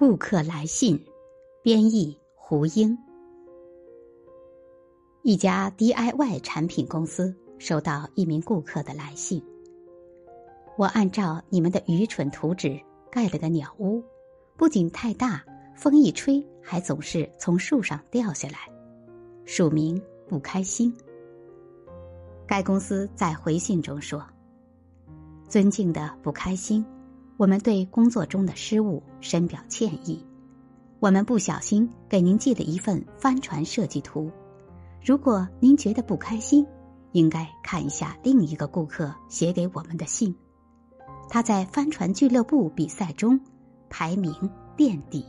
顾客来信，编译胡英。一家 DIY 产品公司收到一名顾客的来信。我按照你们的愚蠢图纸盖了个鸟屋，不仅太大，风一吹还总是从树上掉下来。署名不开心。该公司在回信中说：“尊敬的不开心。”我们对工作中的失误深表歉意。我们不小心给您寄了一份帆船设计图。如果您觉得不开心，应该看一下另一个顾客写给我们的信。他在帆船俱乐部比赛中排名垫底。